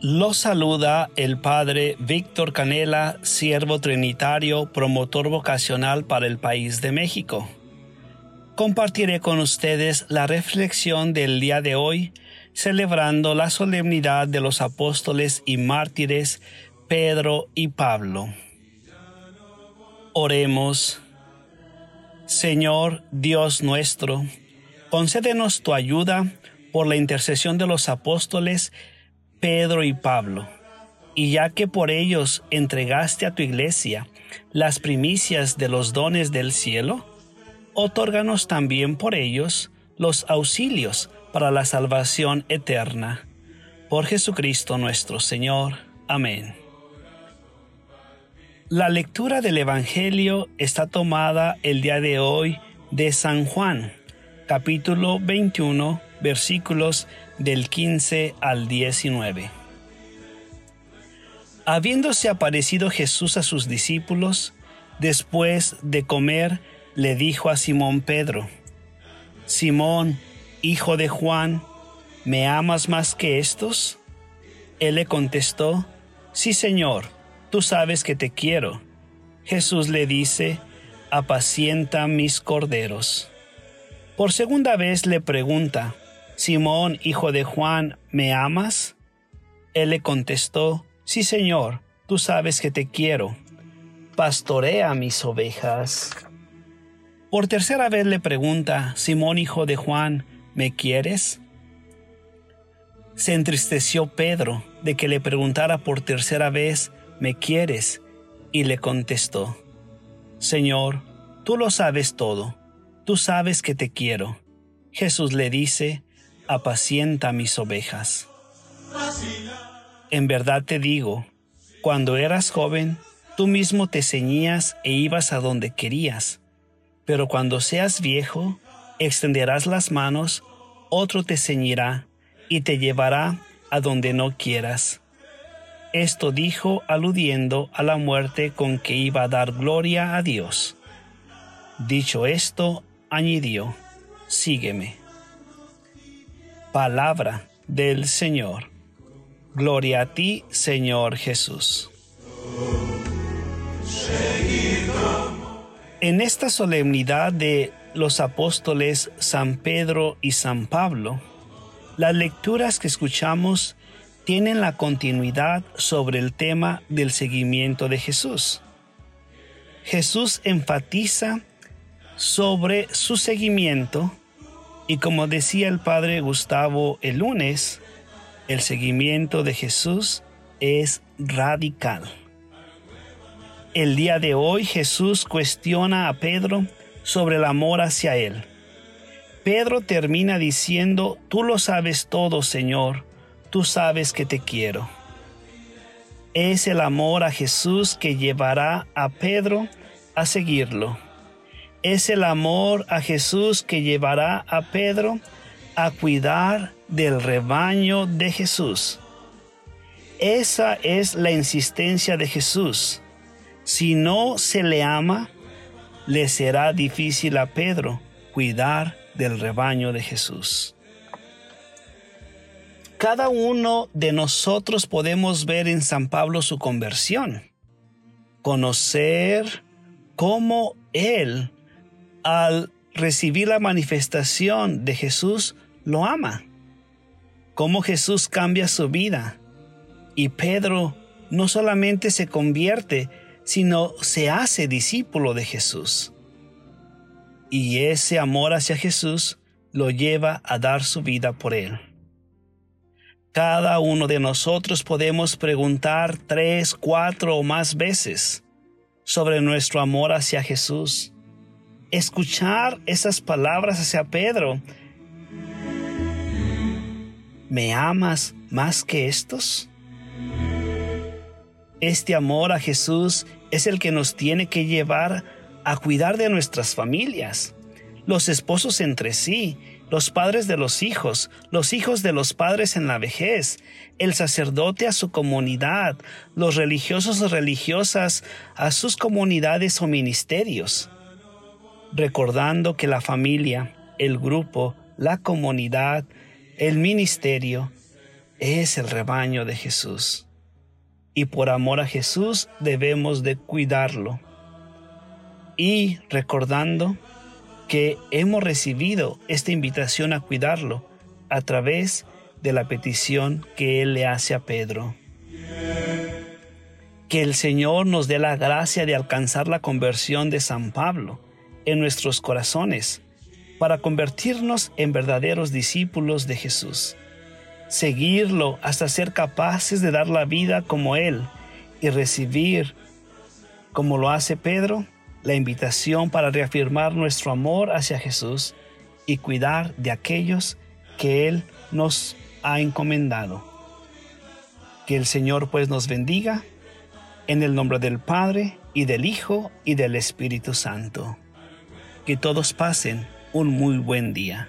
Lo saluda el Padre Víctor Canela, siervo trinitario, promotor vocacional para el país de México. Compartiré con ustedes la reflexión del día de hoy, celebrando la solemnidad de los apóstoles y mártires Pedro y Pablo. Oremos. Señor Dios nuestro, concédenos tu ayuda por la intercesión de los apóstoles Pedro y Pablo, y ya que por ellos entregaste a tu iglesia las primicias de los dones del cielo, otórganos también por ellos los auxilios para la salvación eterna. Por Jesucristo nuestro Señor. Amén. La lectura del Evangelio está tomada el día de hoy de San Juan, capítulo 21, versículos del 15 al 19. Habiéndose aparecido Jesús a sus discípulos, después de comer, le dijo a Simón Pedro, Simón, hijo de Juan, ¿me amas más que estos? Él le contestó, Sí, Señor, tú sabes que te quiero. Jesús le dice, apacienta mis corderos. Por segunda vez le pregunta, Simón, hijo de Juan, ¿me amas? Él le contestó, Sí, Señor, tú sabes que te quiero. Pastorea mis ovejas. Por tercera vez le pregunta, Simón hijo de Juan, ¿me quieres? Se entristeció Pedro de que le preguntara por tercera vez, ¿me quieres? Y le contestó, Señor, tú lo sabes todo, tú sabes que te quiero. Jesús le dice, apacienta mis ovejas. En verdad te digo, cuando eras joven, tú mismo te ceñías e ibas a donde querías pero cuando seas viejo, extenderás las manos, otro te ceñirá y te llevará a donde no quieras. Esto dijo aludiendo a la muerte con que iba a dar gloria a Dios. Dicho esto, añadió, sígueme. Palabra del Señor. Gloria a ti, Señor Jesús. En esta solemnidad de los apóstoles San Pedro y San Pablo, las lecturas que escuchamos tienen la continuidad sobre el tema del seguimiento de Jesús. Jesús enfatiza sobre su seguimiento y como decía el padre Gustavo el lunes, el seguimiento de Jesús es radical. El día de hoy Jesús cuestiona a Pedro sobre el amor hacia él. Pedro termina diciendo, tú lo sabes todo, Señor, tú sabes que te quiero. Es el amor a Jesús que llevará a Pedro a seguirlo. Es el amor a Jesús que llevará a Pedro a cuidar del rebaño de Jesús. Esa es la insistencia de Jesús si no se le ama, le será difícil a Pedro cuidar del rebaño de Jesús. Cada uno de nosotros podemos ver en San Pablo su conversión, conocer cómo él, al recibir la manifestación de Jesús, lo ama, cómo Jesús cambia su vida. Y Pedro no solamente se convierte, sino se hace discípulo de Jesús. Y ese amor hacia Jesús lo lleva a dar su vida por él. Cada uno de nosotros podemos preguntar tres, cuatro o más veces sobre nuestro amor hacia Jesús. Escuchar esas palabras hacia Pedro. ¿Me amas más que estos? Este amor a Jesús es el que nos tiene que llevar a cuidar de nuestras familias, los esposos entre sí, los padres de los hijos, los hijos de los padres en la vejez, el sacerdote a su comunidad, los religiosos o religiosas a sus comunidades o ministerios, recordando que la familia, el grupo, la comunidad, el ministerio es el rebaño de Jesús. Y por amor a Jesús debemos de cuidarlo. Y recordando que hemos recibido esta invitación a cuidarlo a través de la petición que Él le hace a Pedro. Que el Señor nos dé la gracia de alcanzar la conversión de San Pablo en nuestros corazones para convertirnos en verdaderos discípulos de Jesús. Seguirlo hasta ser capaces de dar la vida como Él y recibir, como lo hace Pedro, la invitación para reafirmar nuestro amor hacia Jesús y cuidar de aquellos que Él nos ha encomendado. Que el Señor pues nos bendiga en el nombre del Padre y del Hijo y del Espíritu Santo. Que todos pasen un muy buen día.